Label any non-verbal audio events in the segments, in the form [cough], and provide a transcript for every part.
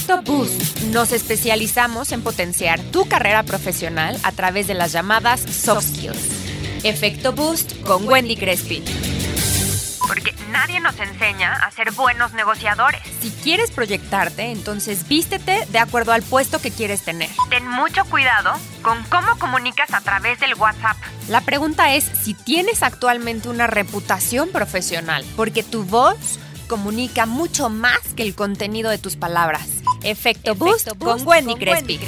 Efecto Boost. Nos especializamos en potenciar tu carrera profesional a través de las llamadas soft skills. Efecto Boost con Wendy Crespi. Porque nadie nos enseña a ser buenos negociadores. Si quieres proyectarte, entonces vístete de acuerdo al puesto que quieres tener. Ten mucho cuidado con cómo comunicas a través del WhatsApp. La pregunta es si tienes actualmente una reputación profesional, porque tu voz comunica mucho más que el contenido de tus palabras. Efecto, Boost, con Wendy Crespi.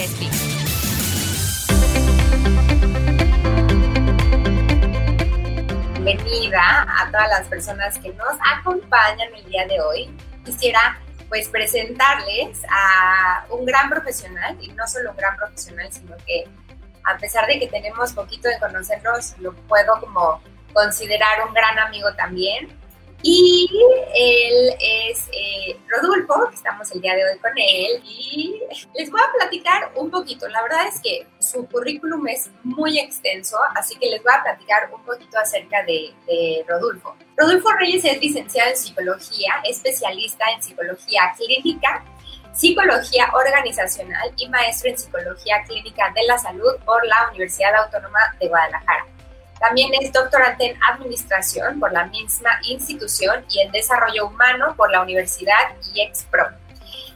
Bienvenida a todas las personas que nos acompañan el día de hoy. Quisiera pues presentarles a un gran profesional y no solo un gran profesional, sino que a pesar de que tenemos poquito de conocernos, lo puedo como considerar un gran amigo también. Y él es eh, Rodolfo, que estamos el día de hoy con él, y les voy a platicar un poquito. La verdad es que su currículum es muy extenso, así que les voy a platicar un poquito acerca de, de Rodolfo. Rodolfo Reyes es licenciado en psicología, especialista en psicología clínica, psicología organizacional y maestro en psicología clínica de la salud por la Universidad Autónoma de Guadalajara. También es doctorante en Administración por la misma institución y en Desarrollo Humano por la Universidad IEXPRO.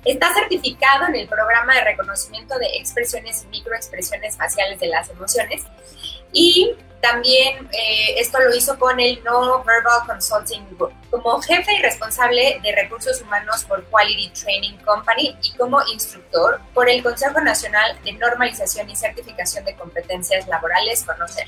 Está certificado en el programa de reconocimiento de expresiones y microexpresiones faciales de las emociones y también eh, esto lo hizo con el No Verbal Consulting Group como jefe y responsable de recursos humanos por Quality Training Company y como instructor por el Consejo Nacional de Normalización y Certificación de Competencias Laborales, Conocer.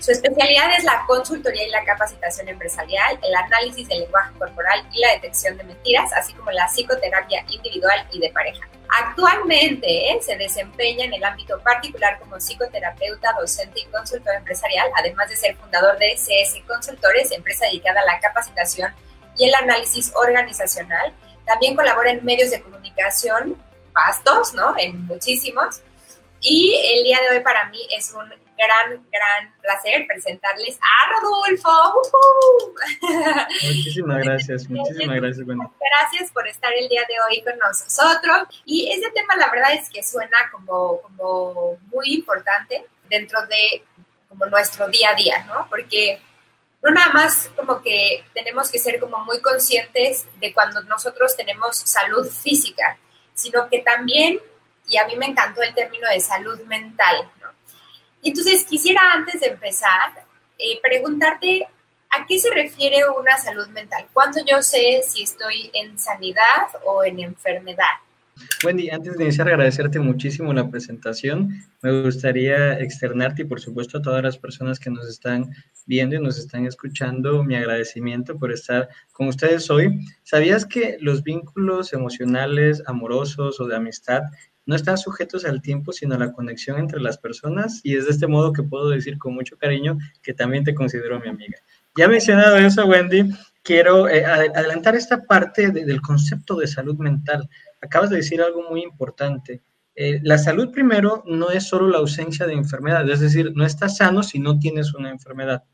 Su especialidad es la consultoría y la capacitación empresarial, el análisis del lenguaje corporal y la detección de mentiras, así como la psicoterapia individual y de pareja. Actualmente se desempeña en el ámbito particular como psicoterapeuta, docente y consultor empresarial, además de ser fundador de CS Consultores, empresa dedicada a la capacitación y el análisis organizacional. También colabora en medios de comunicación vastos, ¿no? En muchísimos. Y el día de hoy para mí es un gran, gran placer presentarles a Rodolfo. [laughs] Muchísimas gracias, muchísimas gracias. Bueno. Gracias por estar el día de hoy con nosotros. Y ese tema la verdad es que suena como, como muy importante dentro de como nuestro día a día, ¿no? Porque no nada más como que tenemos que ser como muy conscientes de cuando nosotros tenemos salud física, sino que también, y a mí me encantó el término de salud mental, entonces, quisiera antes de empezar eh, preguntarte a qué se refiere una salud mental. ¿Cuándo yo sé si estoy en sanidad o en enfermedad? Wendy, antes de iniciar, agradecerte muchísimo la presentación. Me gustaría externarte y, por supuesto, a todas las personas que nos están viendo y nos están escuchando, mi agradecimiento por estar con ustedes hoy. ¿Sabías que los vínculos emocionales, amorosos o de amistad no están sujetos al tiempo, sino a la conexión entre las personas y es de este modo que puedo decir con mucho cariño que también te considero mi amiga. Ya mencionado eso, Wendy, quiero eh, adelantar esta parte del concepto de salud mental. Acabas de decir algo muy importante. Eh, la salud primero no es solo la ausencia de enfermedad, es decir, no estás sano si no tienes una enfermedad.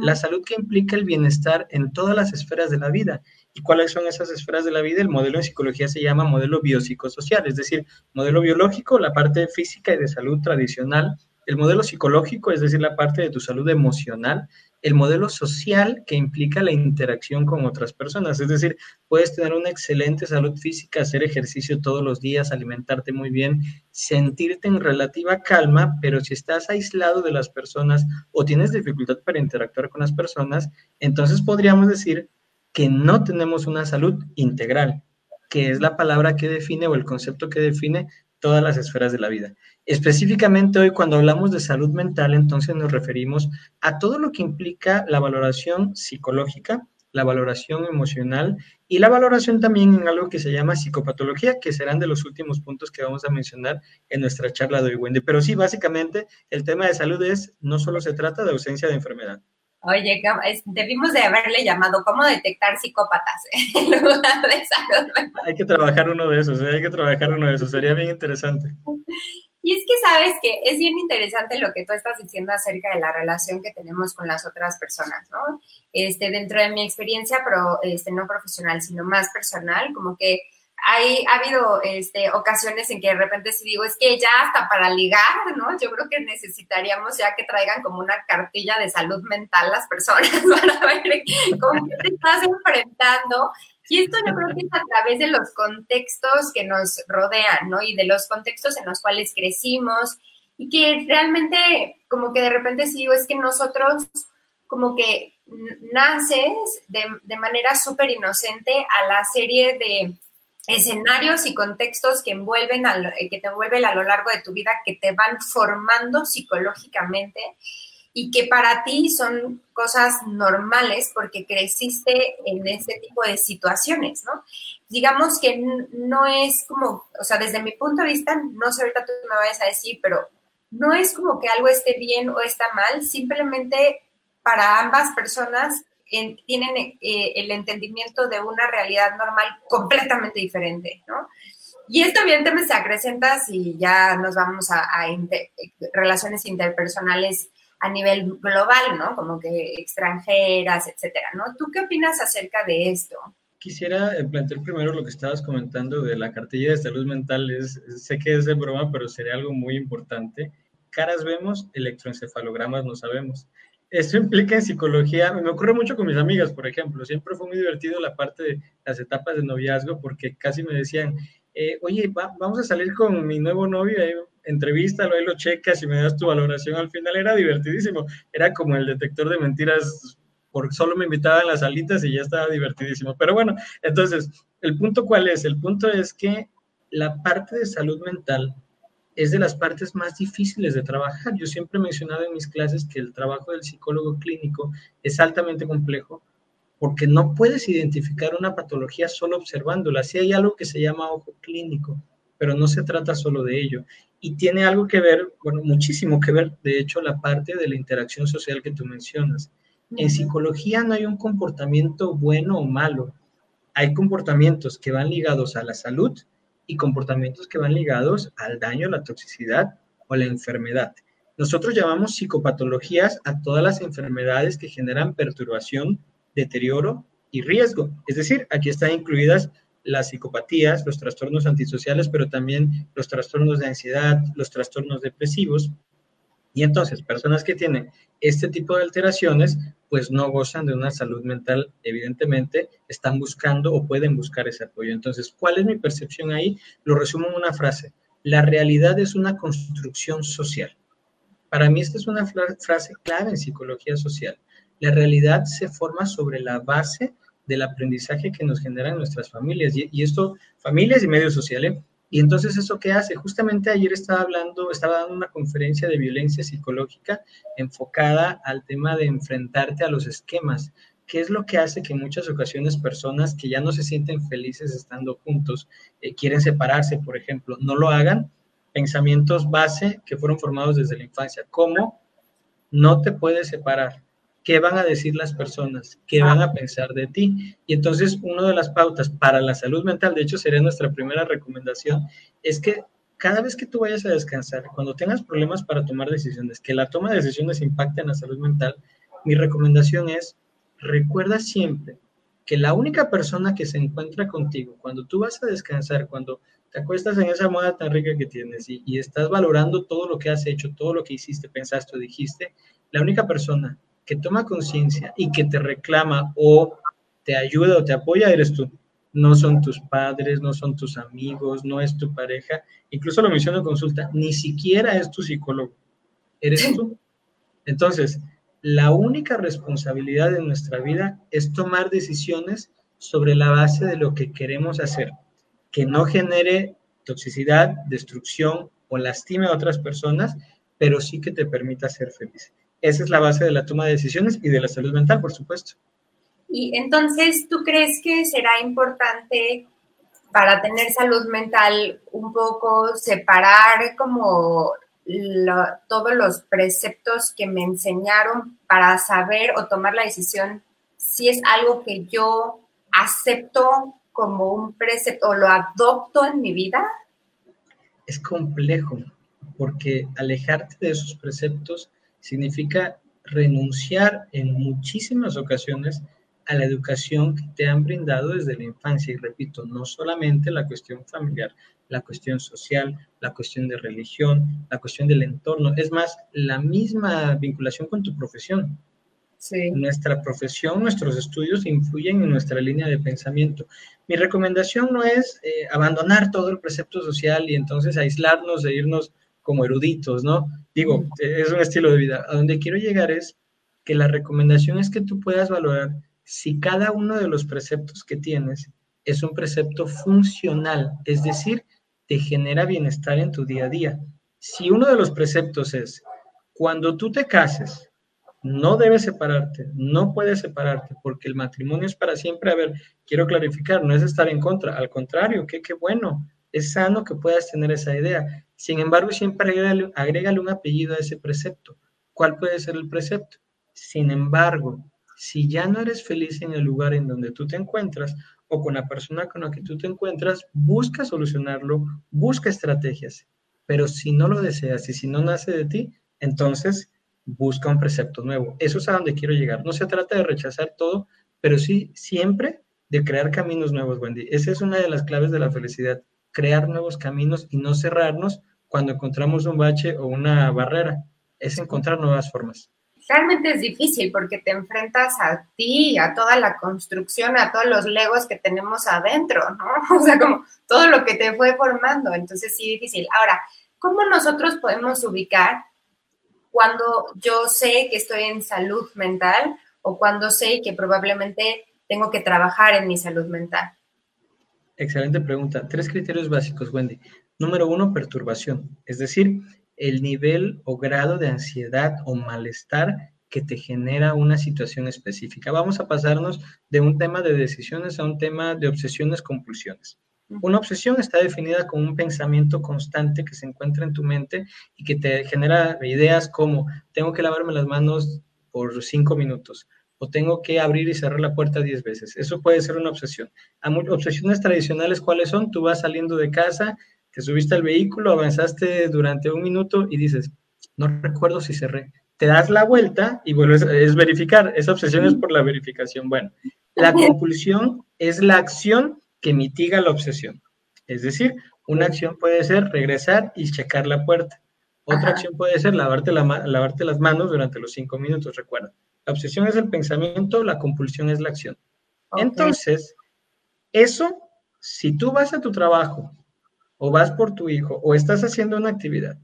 La salud que implica el bienestar en todas las esferas de la vida. ¿Y cuáles son esas esferas de la vida? El modelo en psicología se llama modelo biopsicosocial, es decir, modelo biológico, la parte física y de salud tradicional, el modelo psicológico, es decir, la parte de tu salud emocional, el modelo social que implica la interacción con otras personas. Es decir, puedes tener una excelente salud física, hacer ejercicio todos los días, alimentarte muy bien, sentirte en relativa calma, pero si estás aislado de las personas o tienes dificultad para interactuar con las personas, entonces podríamos decir que no tenemos una salud integral, que es la palabra que define o el concepto que define todas las esferas de la vida. Específicamente hoy cuando hablamos de salud mental, entonces nos referimos a todo lo que implica la valoración psicológica, la valoración emocional y la valoración también en algo que se llama psicopatología, que serán de los últimos puntos que vamos a mencionar en nuestra charla de hoy, Wendy. Pero sí, básicamente el tema de salud es, no solo se trata de ausencia de enfermedad. Oye, debimos de haberle llamado cómo detectar psicópatas [laughs] en lugar de salud mental. Hay que trabajar uno de esos, ¿eh? hay que trabajar uno de esos, sería bien interesante. Y es que sabes que es bien interesante lo que tú estás diciendo acerca de la relación que tenemos con las otras personas, ¿no? Este, dentro de mi experiencia, pero este, no profesional, sino más personal, como que hay, ha habido este, ocasiones en que de repente sí digo, es que ya hasta para ligar, ¿no? Yo creo que necesitaríamos ya que traigan como una cartilla de salud mental las personas [laughs] para ver cómo te estás enfrentando. Y esto yo creo que es a través de los contextos que nos rodean, ¿no? Y de los contextos en los cuales crecimos y que realmente como que de repente sí digo, es que nosotros como que naces de, de manera súper inocente a la serie de escenarios y contextos que envuelven eh, que te envuelven a lo largo de tu vida, que te van formando psicológicamente y que para ti son cosas normales porque creciste en ese tipo de situaciones, ¿no? Digamos que no es como, o sea, desde mi punto de vista, no sé ahorita tú me vayas a decir, pero no es como que algo esté bien o está mal, simplemente para ambas personas tienen eh, el entendimiento de una realidad normal completamente diferente, ¿no? Y esto evidentemente se acrecenta si ya nos vamos a, relaciones interpersonales a nivel global, ¿no? Como que extranjeras, etcétera, ¿no? ¿Tú qué opinas acerca de esto? Quisiera eh, plantear primero lo que estabas comentando de la cartilla de salud mental. Sé que es de broma, pero sería algo muy importante. Caras vemos, electroencefalogramas no sabemos. Esto implica en psicología, me ocurre mucho con mis amigas, por ejemplo, siempre fue muy divertido la parte de las etapas de noviazgo porque casi me decían, eh, oye, vamos a salir con mi nuevo novio, ahí, entrevístalo, ahí lo checas y me das tu valoración. Al final era divertidísimo, era como el detector de mentiras, porque solo me invitaban las salitas y ya estaba divertidísimo. Pero bueno, entonces, ¿el punto cuál es? El punto es que la parte de salud mental es de las partes más difíciles de trabajar. Yo siempre he mencionado en mis clases que el trabajo del psicólogo clínico es altamente complejo porque no puedes identificar una patología solo observándola. Sí hay algo que se llama ojo clínico, pero no se trata solo de ello. Y tiene algo que ver, bueno, muchísimo que ver, de hecho, la parte de la interacción social que tú mencionas. En psicología no hay un comportamiento bueno o malo. Hay comportamientos que van ligados a la salud y comportamientos que van ligados al daño, la toxicidad o la enfermedad. Nosotros llamamos psicopatologías a todas las enfermedades que generan perturbación, deterioro y riesgo. Es decir, aquí están incluidas las psicopatías, los trastornos antisociales, pero también los trastornos de ansiedad, los trastornos depresivos. Y entonces, personas que tienen este tipo de alteraciones pues no gozan de una salud mental, evidentemente, están buscando o pueden buscar ese apoyo. Entonces, ¿cuál es mi percepción ahí? Lo resumo en una frase. La realidad es una construcción social. Para mí esta es una frase clave en psicología social. La realidad se forma sobre la base del aprendizaje que nos generan nuestras familias. Y, esto, familias y medios sociales, y entonces, ¿eso qué hace? Justamente ayer estaba hablando, estaba dando una conferencia de violencia psicológica enfocada al tema de enfrentarte a los esquemas. ¿Qué es lo que hace que en muchas ocasiones personas que ya no se sienten felices estando juntos, eh, quieren separarse, por ejemplo, no lo hagan? Pensamientos base que fueron formados desde la infancia. ¿Cómo no te puedes separar? Qué van a decir las personas, qué van a pensar de ti. Y entonces, una de las pautas para la salud mental, de hecho, sería nuestra primera recomendación, es que cada vez que tú vayas a descansar, cuando tengas problemas para tomar decisiones, que la toma de decisiones impacte en la salud mental, mi recomendación es, recuerda siempre que la única persona que se encuentra contigo cuando tú vas a descansar, cuando te acuestas en esa moda tan rica que tienes y, y estás valorando todo lo que has hecho, todo lo que hiciste, pensaste o dijiste, la única persona que toma conciencia y que te reclama o te ayuda o te apoya, eres tú. No son tus padres, no son tus amigos, no es tu pareja. Incluso lo menciono en consulta, ni siquiera es tu psicólogo, eres tú. Entonces, la única responsabilidad de nuestra vida es tomar decisiones sobre la base de lo que queremos hacer, que no genere toxicidad, destrucción o lastime a otras personas, pero sí que te permita ser feliz. Esa es la base de la toma de decisiones y de la salud mental, por supuesto. Y entonces, ¿tú crees que será importante para tener salud mental un poco separar como todos los preceptos que me enseñaron para saber o tomar la decisión si es algo que yo acepto como un precepto o lo adopto en mi vida? Es complejo porque alejarte de esos preceptos significa renunciar en muchísimas ocasiones a la educación que te han brindado desde la infancia. Y repito, no solamente la cuestión familiar, la cuestión social, la cuestión de religión, la cuestión del entorno, es más, la misma vinculación con tu profesión. Nuestra profesión, nuestros estudios influyen en nuestra línea de pensamiento. Mi recomendación no es eh, abandonar todo el precepto social y entonces aislarnos e irnos como eruditos, ¿no? Digo, es un estilo de vida. A donde quiero llegar es que la recomendación es que tú puedas valorar si cada uno de los preceptos que tienes es un precepto funcional, es decir, te genera bienestar en tu día a día. Si uno de los preceptos es, cuando tú te cases, no debes separarte, no puedes separarte, porque el matrimonio es para siempre. A ver, quiero clarificar, no es estar en contra, al contrario, qué qué bueno, es sano que puedas tener esa idea. Sin embargo, siempre agrégale, un apellido a ese precepto. ¿Cuál puede ser el precepto? Sin embargo, si ya no eres feliz en el lugar en donde tú te encuentras o con la persona con la que tú te encuentras, busca solucionarlo, busca estrategias. Pero si no lo deseas y si no nace de ti, entonces busca un precepto nuevo. Eso es a donde quiero llegar. No se trata de rechazar todo, pero sí siempre de crear caminos nuevos, Wendy. Esa es una de las claves de la felicidad, crear nuevos caminos y no cerrarnos cuando encontramos un bache o una barrera. Es encontrar nuevas formas. Realmente es difícil porque te enfrentas a ti, a toda la construcción, a todos los legos que tenemos adentro, ¿no? [laughs] O sea, como todo lo que te fue formando. Entonces, sí, difícil. Ahora, ¿cómo nosotros podemos ubicar cuando yo sé que estoy en salud mental o cuando sé que probablemente tengo que trabajar en mi salud mental? Excelente pregunta. Tres criterios básicos, Wendy. Número uno, perturbación, es decir, el nivel o grado de ansiedad o malestar que te genera una situación específica. Vamos a pasarnos de un tema de decisiones a un tema de obsesiones, compulsiones. Una obsesión está definida como un pensamiento constante que se encuentra en tu mente y que te genera ideas como tengo que lavarme las manos por cinco minutos o tengo que abrir y cerrar la puerta diez veces. Eso puede ser una obsesión. Obsesiones tradicionales, ¿cuáles son? Tú vas saliendo de casa, te subiste al vehículo, avanzaste durante un minuto y dices, no recuerdo si cerré. Te das la vuelta y vuelves, es verificar. Esa obsesión es por la verificación. Bueno, la compulsión es la acción que mitiga la obsesión. Es decir, una acción puede ser regresar y checar la puerta. Otra acción puede ser lavarte, la, lavarte las manos durante los cinco minutos, recuerda. La obsesión es el pensamiento, la compulsión es la acción. Entonces, eso, si tú vas a tu trabajo o vas por tu hijo o estás haciendo una actividad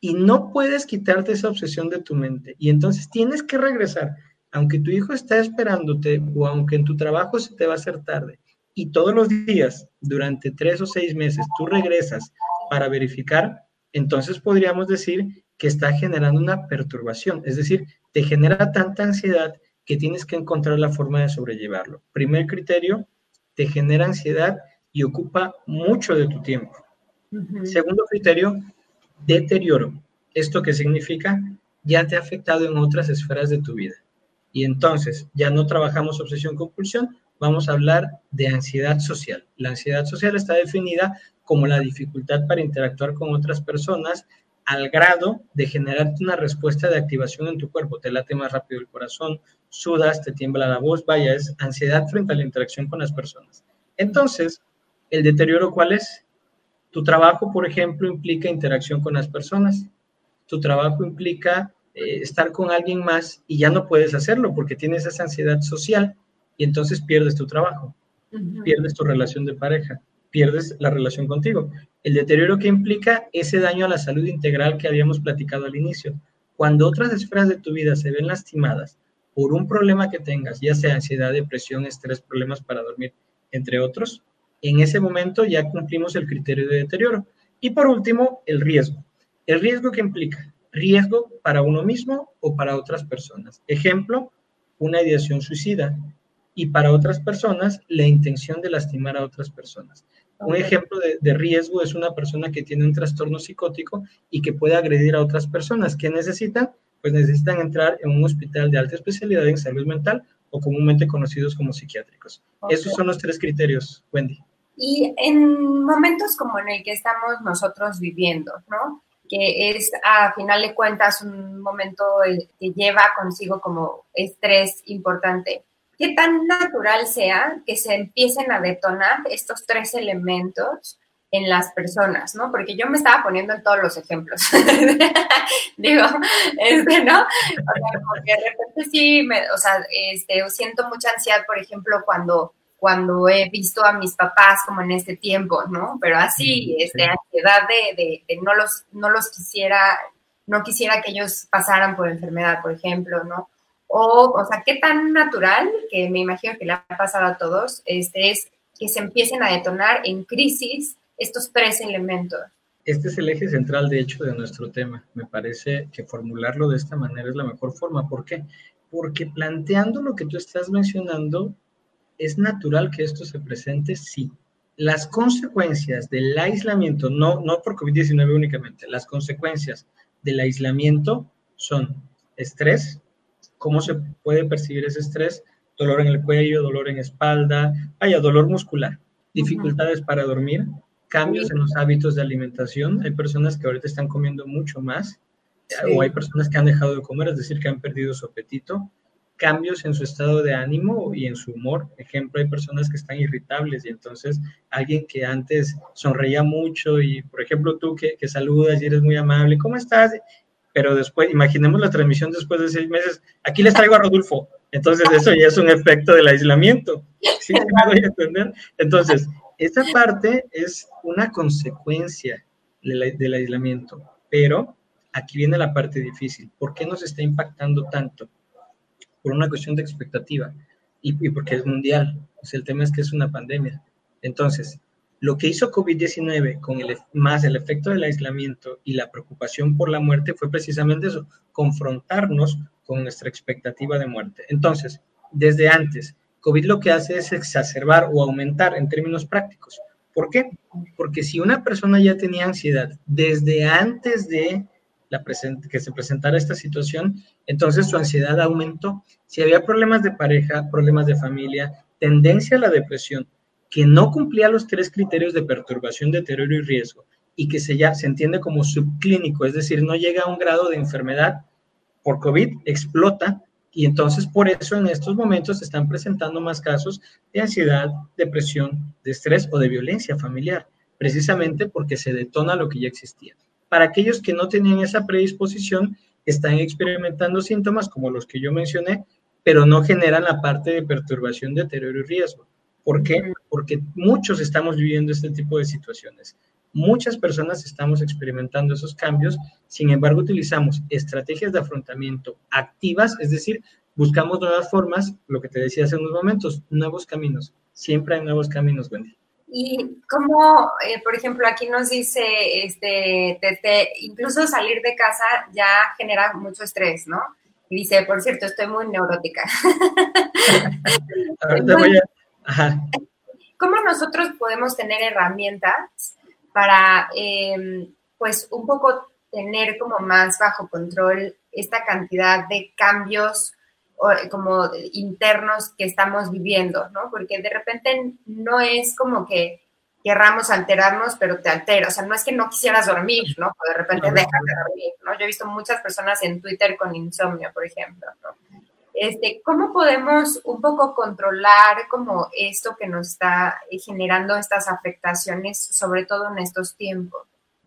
y no puedes quitarte esa obsesión de tu mente y entonces tienes que regresar, aunque tu hijo está esperándote o aunque en tu trabajo se te va a hacer tarde y todos los días, durante tres o seis meses, tú regresas para verificar, entonces podríamos decir que está generando una perturbación, es decir, te genera tanta ansiedad que tienes que encontrar la forma de sobrellevarlo. Primer criterio, te genera ansiedad y ocupa mucho de tu tiempo. Segundo criterio, deterioro. ¿Esto qué significa? Ya te ha afectado en otras esferas de tu vida. Y entonces ya no trabajamos obsesión-compulsión, vamos a hablar de ansiedad social. La ansiedad social está definida como la dificultad para interactuar con otras personas al grado de generarte una respuesta de activación en tu cuerpo. Te late más rápido el corazón, sudas, te tiembla la voz, vaya, es ansiedad frente a la interacción con las personas. Entonces, ¿el deterioro cuál es? Tu trabajo, por ejemplo, implica interacción con las personas. Tu trabajo implica eh, estar con alguien más y ya no puedes hacerlo porque tienes esa ansiedad social y entonces pierdes tu trabajo, pierdes tu relación de pareja, pierdes la relación contigo. El deterioro que implica ese daño a la salud integral que habíamos platicado al inicio. Cuando otras esferas de tu vida se ven lastimadas por un problema que tengas, ya sea ansiedad, depresión, estrés, problemas para dormir, entre otros, en ese momento ya cumplimos el criterio de deterioro. Y por último, el riesgo. El riesgo que implica riesgo para uno mismo o para otras personas. Ejemplo, una ideación suicida, y para otras personas la intención de lastimar a otras personas. Un ejemplo de, riesgo es una persona que tiene un trastorno psicótico y que puede agredir a otras personas. ¿Qué necesitan? Pues necesitan entrar en un hospital de alta especialidad en salud mental o comúnmente conocidos como psiquiátricos. Esos son los tres criterios, Wendy. Y en momentos como en el que estamos nosotros viviendo, ¿no? Que es a final de cuentas un momento que lleva consigo como estrés importante qué tan natural sea que se empiecen a detonar estos tres elementos en las personas, ¿no? Porque yo me estaba poniendo en todos los ejemplos. [laughs] Digo, este, ¿no? O sea, porque de repente sí, me, o sea, este, siento mucha ansiedad, por ejemplo, cuando, cuando he visto a mis papás como en este tiempo, ¿no? Pero así, este, ansiedad de, de, de, no los, no los quisiera, no quisiera que ellos pasaran por enfermedad, por ejemplo, ¿no? O, o sea, qué tan natural, que me imagino que le ha pasado a todos, este, es que se empiecen a detonar en crisis estos tres elementos. Este es el eje central, de hecho, de nuestro tema. Me parece que formularlo de esta manera es la mejor forma. ¿Por qué? Porque planteando lo que tú estás mencionando, es natural que esto se presente, sí. Las consecuencias del aislamiento, no, no por COVID-19 únicamente, las consecuencias del aislamiento son estrés, cómo se puede percibir ese estrés, dolor en el cuello, dolor en espalda, vaya, dolor muscular, dificultades para dormir, cambios en los hábitos de alimentación. Hay personas que ahorita están comiendo mucho más o hay personas que han dejado de comer, es decir, que han perdido su apetito. Cambios en su estado de ánimo y en su humor. Ejemplo, hay personas que están irritables y entonces alguien que antes sonreía mucho y, por ejemplo, tú que, que saludas y eres muy amable, ¿cómo estás? Pero después, imaginemos la transmisión después de seis meses, aquí les traigo a Rodolfo. Entonces, eso ya es un efecto del aislamiento. ¿Sí? ¿Me [laughs] voy a entender? Entonces, esta parte es una consecuencia del, aislamiento, pero aquí viene la parte difícil. ¿Por qué nos está impactando tanto? Por una cuestión de expectativa y, porque es mundial. el tema es que es una pandemia. Entonces, lo que hizo COVID-19 con el, más el efecto del aislamiento y la preocupación por la muerte fue precisamente eso, confrontarnos con nuestra expectativa de muerte. Entonces, desde antes, COVID lo que hace es exacerbar o aumentar en términos prácticos. ¿Por qué? Porque si una persona ya tenía ansiedad desde antes de que se presentara esta situación, entonces su ansiedad aumentó. Si había problemas de pareja, problemas de familia, tendencia a la depresión, que no cumplía los tres criterios de perturbación, deterioro y riesgo, y que se, ya, se entiende como subclínico, es decir, no llega a un grado de enfermedad por COVID, explota, y entonces por eso en estos momentos se están presentando más casos de ansiedad, depresión, de estrés o de violencia familiar, precisamente porque se detona lo que ya existía. Para aquellos que no tenían esa predisposición, están experimentando síntomas como los que yo mencioné, pero no generan la parte de perturbación, deterioro y riesgo. ¿Por qué? Porque muchos estamos viviendo este tipo de situaciones. Muchas personas estamos experimentando esos cambios, sin embargo utilizamos estrategias de afrontamiento activas, es decir, buscamos nuevas formas, lo que te decía hace unos momentos, nuevos caminos. Siempre hay nuevos caminos, Wendy. Y como, eh, por ejemplo, aquí nos dice, este, incluso salir de casa ya genera mucho estrés, ¿no? Y dice, por cierto, estoy muy neurótica. [laughs] ¿Cómo nosotros podemos tener herramientas para, em, pues, un poco tener como más bajo control esta cantidad de cambios como internos que estamos viviendo, ¿no? Porque de repente no es como que querramos alterarnos, pero te altera. O sea, no es que no quisieras dormir, ¿no? O de repente dejas de dormir, ¿no? Yo he visto muchas personas en Twitter con insomnio, por ejemplo, ¿no? Este, ¿Cómo podemos un poco controlar como esto que nos está generando estas afectaciones, sobre todo en estos tiempos?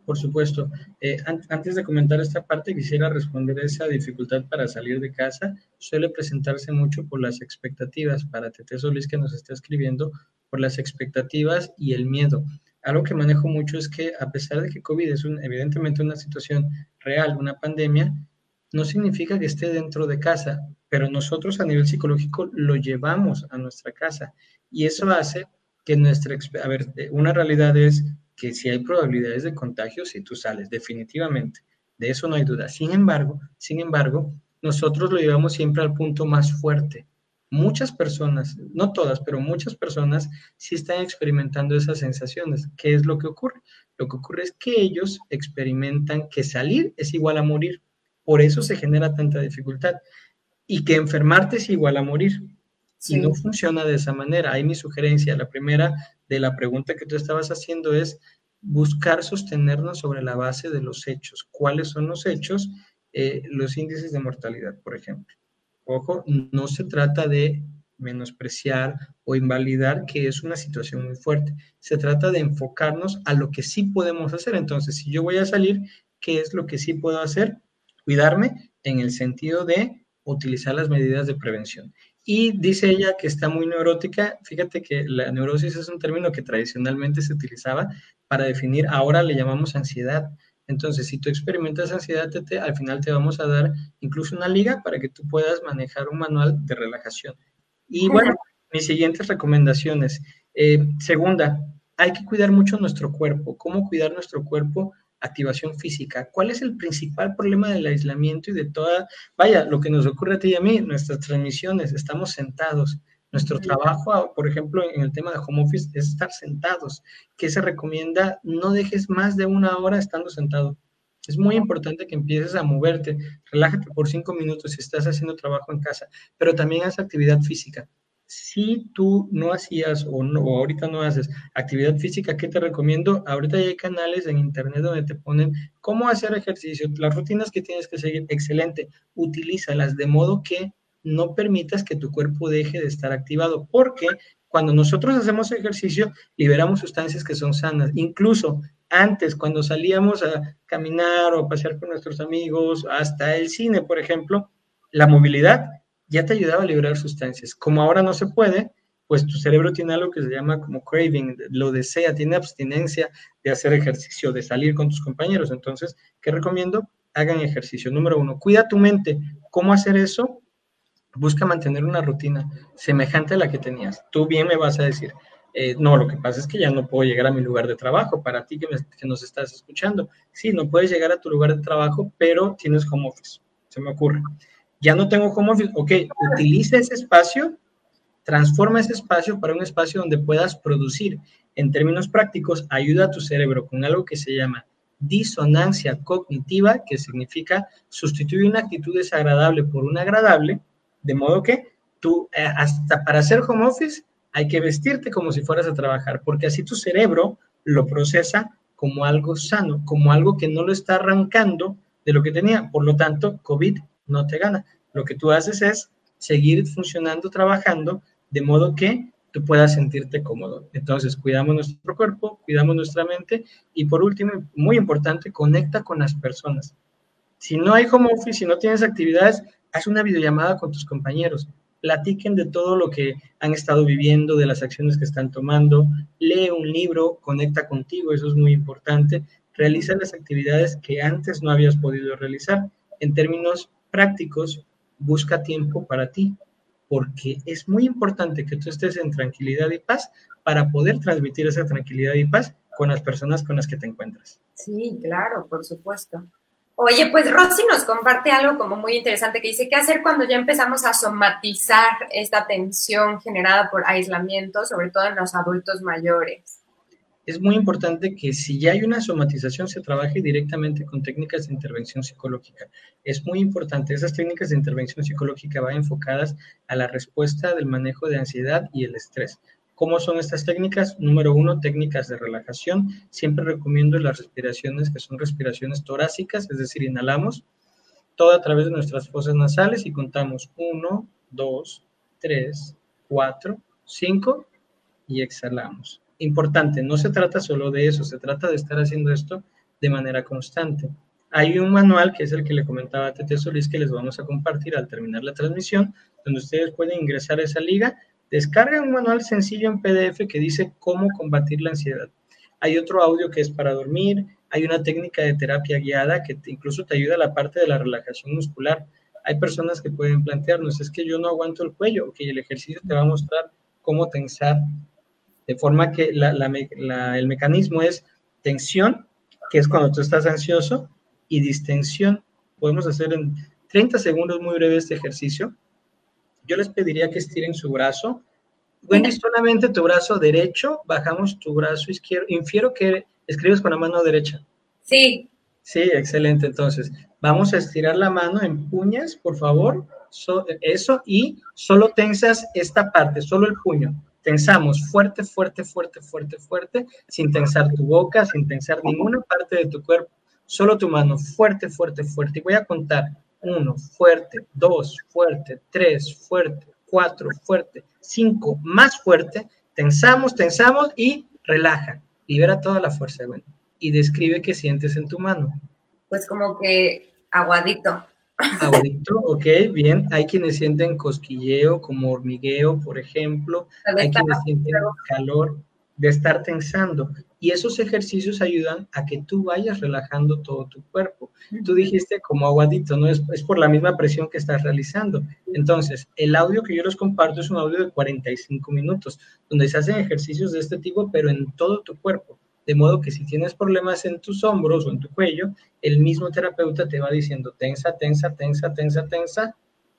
Por supuesto. Eh, antes de comentar esta parte, quisiera responder a esa dificultad para salir de casa. Suele presentarse mucho por las expectativas, para Tete Solís que nos está escribiendo, por las expectativas y el miedo. Algo que manejo mucho es que a pesar de que COVID es evidentemente una situación real, una pandemia, no significa que esté dentro de casa pero nosotros a nivel psicológico lo llevamos a nuestra casa y eso hace que nuestra, a ver, eh, una realidad es que si hay probabilidades de contagio, si tú sales, definitivamente, de eso no hay duda. Sin embargo, sin embargo, nosotros lo llevamos siempre al punto más fuerte. Muchas personas, no todas, pero muchas personas sí están experimentando esas sensaciones. ¿Qué es lo que ocurre? Lo que ocurre es que ellos experimentan que salir es igual a morir. Por eso se genera tanta dificultad y que enfermarte es igual a morir. Y no funciona de esa manera. Ahí mi sugerencia, la primera de la pregunta que tú estabas haciendo es buscar sostenernos sobre la base de los hechos. ¿Cuáles son los hechos? Eh, los índices de mortalidad, por ejemplo. Ojo, no se trata de menospreciar o invalidar que es una situación muy fuerte. Se trata de enfocarnos a lo que sí podemos hacer. Entonces, si yo voy a salir, ¿qué es lo que sí puedo hacer? Cuidarme en el sentido de utilizar las medidas de prevención. Y dice ella que está muy neurótica. Fíjate que la neurosis es un término que tradicionalmente se utilizaba para definir, ahora le llamamos ansiedad. Entonces, si tú experimentas ansiedad, al final te vamos a dar incluso una liga para que tú puedas manejar un manual de relajación. Y bueno, mis siguientes recomendaciones. Eh, segunda, hay que cuidar mucho nuestro cuerpo. ¿Cómo cuidar nuestro cuerpo? Activación física. ¿Cuál es el principal problema del aislamiento y de toda, vaya, lo que nos ocurre a ti y a mí, nuestras transmisiones, estamos sentados. Nuestro trabajo, por ejemplo, en el tema de home office es estar sentados. ¿Qué se recomienda? No dejes más de una hora estando sentado. Es muy importante que empieces a moverte. Relájate por cinco minutos si estás haciendo trabajo en casa, pero también haz actividad física si tú no hacías o, no, ahorita no haces actividad física, ¿qué te recomiendo? Ahorita hay canales en internet donde te ponen cómo hacer ejercicio, las rutinas que tienes que seguir, excelente, utilízalas de modo que no permitas que tu cuerpo deje de estar activado, porque cuando nosotros hacemos ejercicio, liberamos sustancias que son sanas. Incluso antes, cuando salíamos a caminar o a pasear con nuestros amigos, hasta el cine, por ejemplo, la movilidad ya te ayudaba a liberar sustancias. Como ahora no se puede, pues tu cerebro tiene algo que se llama como craving, lo desea, tiene abstinencia de hacer ejercicio, de salir con tus compañeros. Entonces, ¿qué recomiendo? Hagan ejercicio. Número uno, cuida tu mente. ¿Cómo hacer eso? Busca mantener una rutina semejante a la que tenías. Tú bien me vas a decir, eh, no, lo que pasa es que ya no puedo llegar a mi lugar de trabajo. Para ti que, que nos estás escuchando, sí, no puedes llegar a tu lugar de trabajo, pero tienes home office. Se me ocurre ya no tengo cómo, ok, utiliza ese espacio, transforma ese espacio para un espacio donde puedas producir. En términos prácticos, ayuda a tu cerebro con algo que se llama disonancia cognitiva, que significa sustituir una actitud desagradable por una agradable, de modo que tú, eh, hasta para hacer home office, hay que vestirte como si fueras a trabajar, porque así tu cerebro lo procesa como algo sano, como algo que no lo está arrancando de lo que tenía. Por lo tanto, COVID no te gana. Lo que tú haces es seguir funcionando, trabajando, de modo que tú puedas sentirte cómodo. Entonces, cuidamos nuestro cuerpo, cuidamos nuestra mente y por último, muy importante, conecta con las personas. Si no hay home office, si no tienes actividades, haz una videollamada con tus compañeros. Platiquen de todo lo que han estado viviendo, de las acciones que están tomando. Lee un libro, conecta contigo, eso es muy importante. Realiza las actividades que antes no habías podido realizar. En términos prácticos, busca tiempo para ti, porque es muy importante que tú estés en tranquilidad y paz para poder transmitir esa tranquilidad y paz con las personas con las que te encuentras. Sí, claro, por supuesto. Oye, pues Rosy nos comparte algo como muy interesante que dice, ¿qué hacer cuando ya empezamos a somatizar esta tensión generada por aislamiento, sobre todo en los adultos mayores? Es muy importante que si ya hay una somatización se trabaje directamente con técnicas de intervención psicológica. Es muy importante, esas técnicas de intervención psicológica van enfocadas a la respuesta del manejo de ansiedad y el estrés. ¿Cómo son estas técnicas? Número uno, técnicas de relajación. Siempre recomiendo las respiraciones que son respiraciones torácicas, es decir, inhalamos todo a través de nuestras fosas nasales y contamos uno, dos, tres, cuatro, cinco y exhalamos importante, no se trata solo de eso, se trata de estar haciendo esto de manera constante. Hay un manual que es el que le comentaba a Tete Solís que les vamos a compartir al terminar la transmisión, donde ustedes pueden ingresar a esa liga, descargan un manual sencillo en PDF que dice cómo combatir la ansiedad. Hay otro audio que es para dormir, hay una técnica de terapia guiada que incluso te ayuda a la parte de la relajación muscular. Hay personas que pueden plantearnos, es que yo no aguanto el cuello, que el ejercicio te va a mostrar cómo tensar de forma que el mecanismo es tensión, que es cuando tú estás ansioso, y distensión. Podemos hacer en 30 segundos muy breve este ejercicio. Yo les pediría que estiren su brazo. Wendy, solamente tu brazo derecho, bajamos tu brazo izquierdo. Infiero que escribes con la mano derecha. Sí. Sí, excelente. Entonces, vamos a estirar la mano, en puñas, por favor. eso, y solo tensas esta parte, solo el puño. Tensamos fuerte, fuerte, fuerte, fuerte, fuerte, sin tensar tu boca, sin tensar ninguna parte de tu cuerpo, solo tu mano, fuerte, fuerte, fuerte. Y voy a contar uno, fuerte, dos, fuerte, tres, fuerte, cuatro, fuerte, cinco, más fuerte, tensamos, tensamos y relaja, libera toda la fuerza, bueno, y describe qué sientes en tu mano. Pues como que aguadito. Aguadito, ok, bien. Hay quienes sienten cosquilleo, como hormigueo, por ejemplo. Hay quienes sienten calor de estar tensando. Y esos ejercicios ayudan a que tú vayas relajando todo tu cuerpo. Tú dijiste como aguadito, ¿no? Es, es, por la misma presión que estás realizando. Entonces, el audio que yo les comparto es un audio de 45 minutos, donde se hacen ejercicios de este tipo, pero en todo tu cuerpo. De modo que si tienes problemas en tus hombros o en tu cuello, el mismo terapeuta te va diciendo tensa, tensa, tensa, tensa, tensa,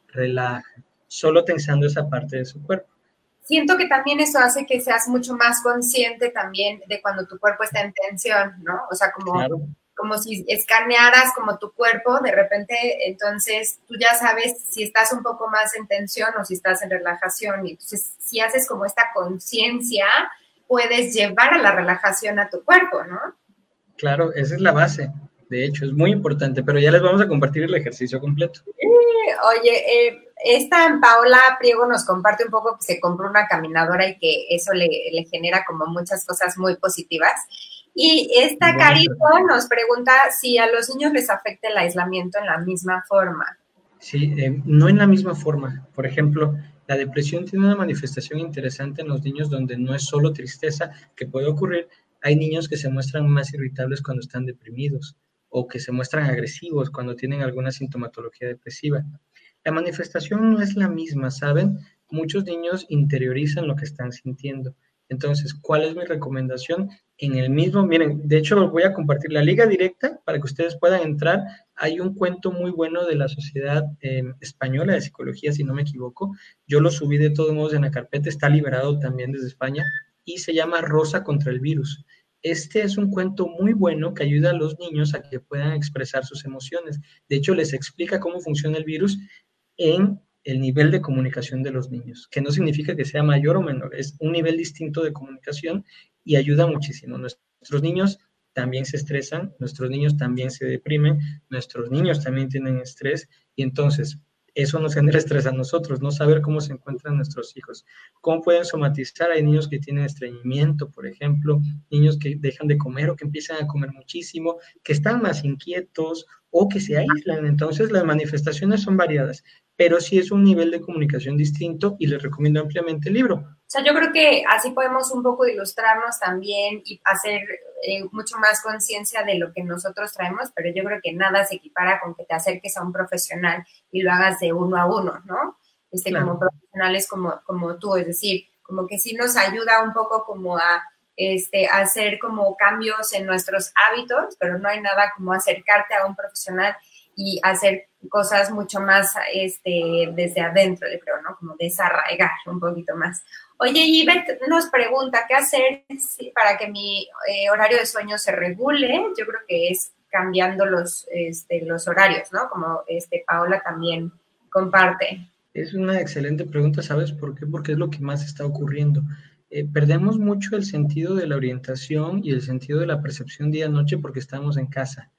relaja, solo tensando esa parte de su cuerpo siento que también eso hace que seas mucho más consciente también de cuando tu cuerpo está en tensión, ¿no? O sea, como, como si escanearas como tu cuerpo, de repente, entonces tú ya sabes si estás un poco más en tensión o si estás en relajación. Y entonces, si haces como esta conciencia, puedes llevar a la relajación a tu cuerpo, ¿no? Claro, esa es la base. De hecho, es muy importante, pero ya les vamos a compartir el ejercicio completo. oye, eh, esta Paola Priego nos comparte un poco que se compró una caminadora y que eso le, genera como muchas cosas muy positivas. Y esta Carito nos pregunta si a los niños les afecta el aislamiento en la misma forma. Sí, eh, no en la misma forma. Por ejemplo, la depresión tiene una manifestación interesante en los niños donde no es solo tristeza que puede ocurrir. Hay niños que se muestran más irritables cuando están deprimidos o que se muestran agresivos cuando tienen alguna sintomatología depresiva. La manifestación no es la misma, ¿saben? Muchos niños interiorizan lo que están sintiendo. Entonces, ¿cuál es mi recomendación? En el mismo, miren, de hecho voy a compartir la liga directa para que ustedes puedan entrar. Hay un cuento muy bueno de la Sociedad em, Española de Psicología, si no me equivoco. Yo lo subí de todos modos en la carpeta, está liberado también desde España y se llama Rosa contra el virus. Este es un cuento muy bueno que ayuda a los niños a que puedan expresar sus emociones. De hecho, les explica cómo funciona el virus en el nivel de comunicación de los niños, que no significa que sea mayor o menor, es un nivel distinto de comunicación y ayuda muchísimo. Nuestros niños también se estresan, nuestros niños también se deprimen, nuestros niños también tienen estrés y entonces eso nos genera estrés a nosotros, no saber cómo se encuentran nuestros hijos, cómo pueden somatizar. Hay niños que tienen estreñimiento, por ejemplo, niños que dejan de comer o que empiezan a comer muchísimo, que están más inquietos o que se aíslan. Entonces las manifestaciones son variadas, pero sí es un nivel de comunicación distinto y les recomiendo ampliamente el libro. O sea, yo creo que así podemos un poco ilustrarnos también y hacer eh, mucho más conciencia de lo que nosotros traemos, pero yo creo que nada se equipara con que te acerques a un profesional y lo hagas de uno a uno, ¿no? Este, Como profesionales como, como tú, es decir, como que sí nos ayuda un poco como a este, hacer como cambios en nuestros hábitos, pero no hay nada como acercarte a un profesional y hacer cosas mucho más este, desde adentro, yo creo, ¿no? Como desarraigar un poquito más. Oye, Ivette nos pregunta, ¿qué hacer para que mi eh, horario de sueño se regule? Yo creo que es cambiando los, este, los horarios, ¿no? Como este, Paola también comparte. Es una excelente pregunta, ¿sabes por qué? Porque es lo que más está ocurriendo. Eh, perdemos mucho el sentido de la orientación y el sentido de la percepción día-noche porque estamos en casa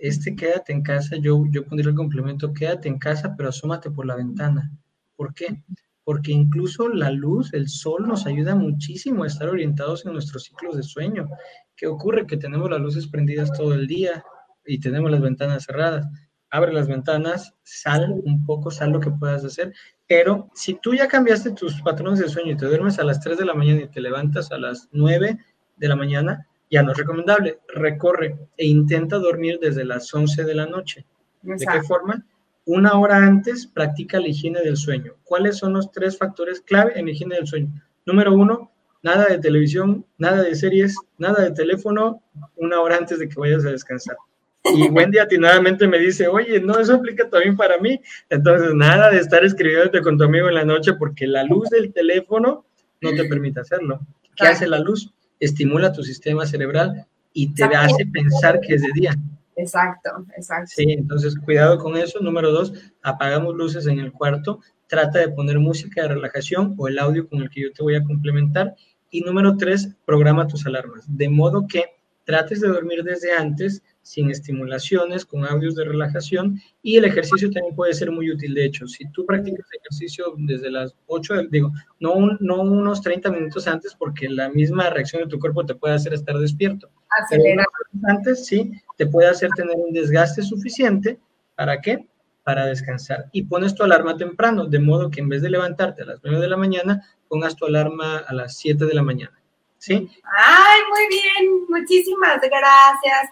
este quédate en casa, yo, yo pondría el complemento, quédate en casa, pero asómate por la ventana. ¿Por qué? Porque incluso la luz, el sol nos ayuda muchísimo a estar orientados en nuestros ciclos de sueño. ¿Qué ocurre? Que tenemos las luces prendidas todo el día y tenemos las ventanas cerradas. Abre las ventanas, sal un poco, sal lo que puedas hacer, pero si tú ya cambiaste tus patrones de sueño y te duermes a las 3 de la mañana y te levantas a las 9 de la mañana, ya no es recomendable. Recorre e intenta dormir desde las 11 de la noche. ¿De qué forma? Una hora antes practica la higiene del sueño. ¿Cuáles son los tres factores clave en la higiene del sueño? Número uno, nada de televisión, nada de series, nada de teléfono, una hora antes de que vayas a descansar. Y [laughs] Wendy atinadamente me dice, oye, no, eso aplica también para mí. Entonces, nada de estar escribiéndote con tu amigo en la noche porque la luz del teléfono no te permite hacerlo. ¿Qué hace la luz? Estimula tu sistema cerebral y te hace pensar que es de día. Exacto, exacto. Sí, entonces cuidado con eso. Número dos, apagamos luces en el cuarto. Trata de poner música de relajación o el audio con el que yo te voy a complementar. Y número tres, programa tus alarmas. De modo que trates de dormir desde antes, sin estimulaciones, con audios de relajación y el ejercicio también puede ser muy útil. De hecho, si tú practicas ejercicio desde las 8, digo, no, no unos 30 minutos antes porque la misma reacción de tu cuerpo te puede hacer estar despierto. Acelerar. Antes, sí, te puede hacer tener un desgaste suficiente. ¿Para qué? Para descansar. Y pones tu alarma temprano, de modo que en vez de levantarte a las 9 de la mañana, pongas tu alarma a las 7 de la mañana. ¿Sí? Ay, muy bien, muchísimas gracias.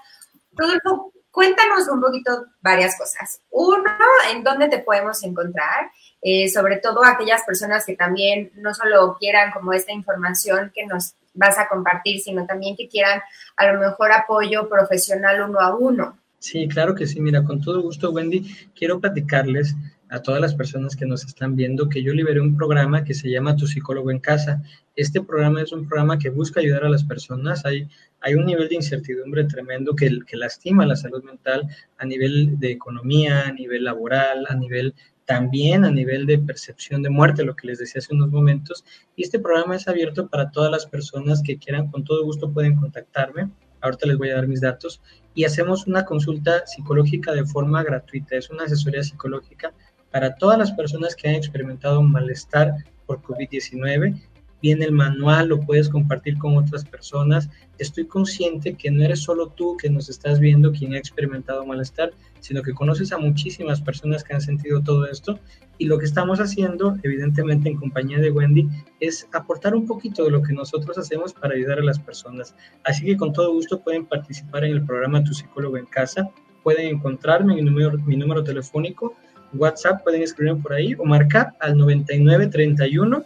Rodolfo, cuéntanos un poquito varias cosas. Uno, ¿en dónde te podemos encontrar? Eh, sobre todo aquellas personas que también no solo quieran como esta información que nos vas a compartir, sino también que quieran a lo mejor apoyo profesional uno a uno. Sí, claro que sí. Mira, con todo gusto, Wendy, quiero platicarles a todas las personas que nos están viendo que yo liberé un programa que se llama Tu psicólogo en casa. Este programa es un programa que busca ayudar a las personas. Hay, hay un nivel de incertidumbre tremendo que, que lastima la salud mental a nivel de economía, a nivel laboral, a nivel también a nivel de percepción de muerte, lo que les decía hace unos momentos. Y este programa es abierto para todas las personas que quieran, con todo gusto pueden contactarme. Ahorita les voy a dar mis datos y hacemos una consulta psicológica de forma gratuita. Es una asesoría psicológica para todas las personas que han experimentado malestar por COVID-19. Viene el manual, lo puedes compartir con otras personas. Estoy consciente que no eres solo tú que nos estás viendo quien ha experimentado malestar, sino que conoces a muchísimas personas que han sentido todo esto. Y lo que estamos haciendo, evidentemente en compañía de Wendy, es aportar un poquito de lo que nosotros hacemos para ayudar a las personas. Así que con todo gusto pueden participar en el programa Tu psicólogo en casa. Pueden encontrarme en mi mi número telefónico WhatsApp, pueden escribirme por ahí o marcar al 9931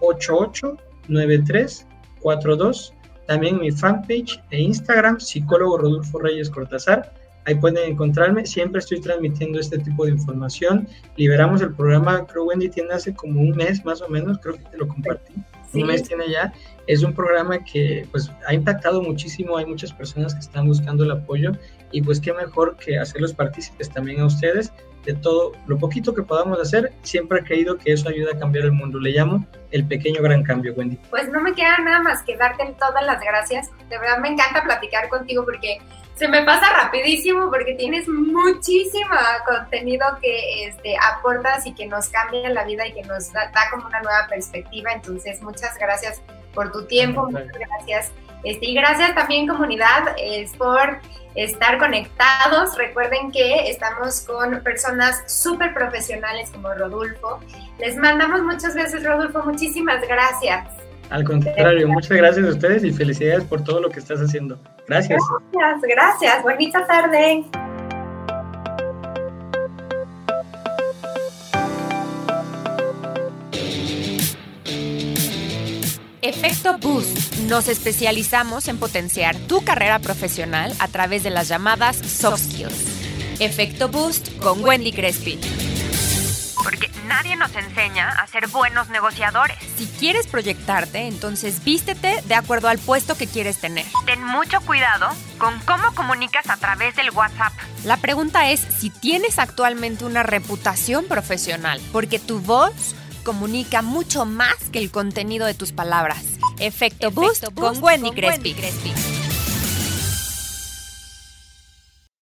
88 93 42. También mi fanpage e Instagram, psicólogo Rodolfo Reyes Cortázar. Ahí pueden encontrarme. Siempre estoy transmitiendo este tipo de información. Liberamos el programa, creo Wendy tiene hace como un mes más o menos, creo que te lo compartí. Un mes tiene ya. Es un programa que pues ha impactado muchísimo. Hay muchas personas que están buscando el apoyo y pues qué mejor que hacerlos partícipes también a ustedes de todo lo poquito que podamos hacer, siempre he creído que eso ayuda a cambiar el mundo. Le llamo el pequeño gran cambio, Wendy. Pues no me queda nada más que darte todas las gracias. De verdad me encanta platicar contigo porque se me pasa rapidísimo porque tienes muchísimo contenido que este, aportas y que nos cambia la vida y que nos da, da como una nueva perspectiva. Entonces, muchas gracias por tu tiempo, muchas gracias. Este, y gracias también comunidad es por estar conectados. Recuerden que estamos con personas súper profesionales como Rodolfo. Les mandamos muchas veces, Rodolfo, muchísimas gracias. Al contrario, muchas gracias a ustedes y felicidades por todo lo que estás haciendo. Gracias. Gracias, gracias. Bonita tarde. Efecto Boost. Nos especializamos en potenciar tu carrera profesional a través de las llamadas soft skills. Efecto Boost con Wendy Crespi. Porque nadie nos enseña a ser buenos negociadores. Si quieres proyectarte, entonces vístete de acuerdo al puesto que quieres tener. Ten mucho cuidado con cómo comunicas a través del WhatsApp. La pregunta es si tienes actualmente una reputación profesional, porque tu voz comunica mucho más que el contenido de tus palabras. Efecto, Boost, con, Wendy, Crespi.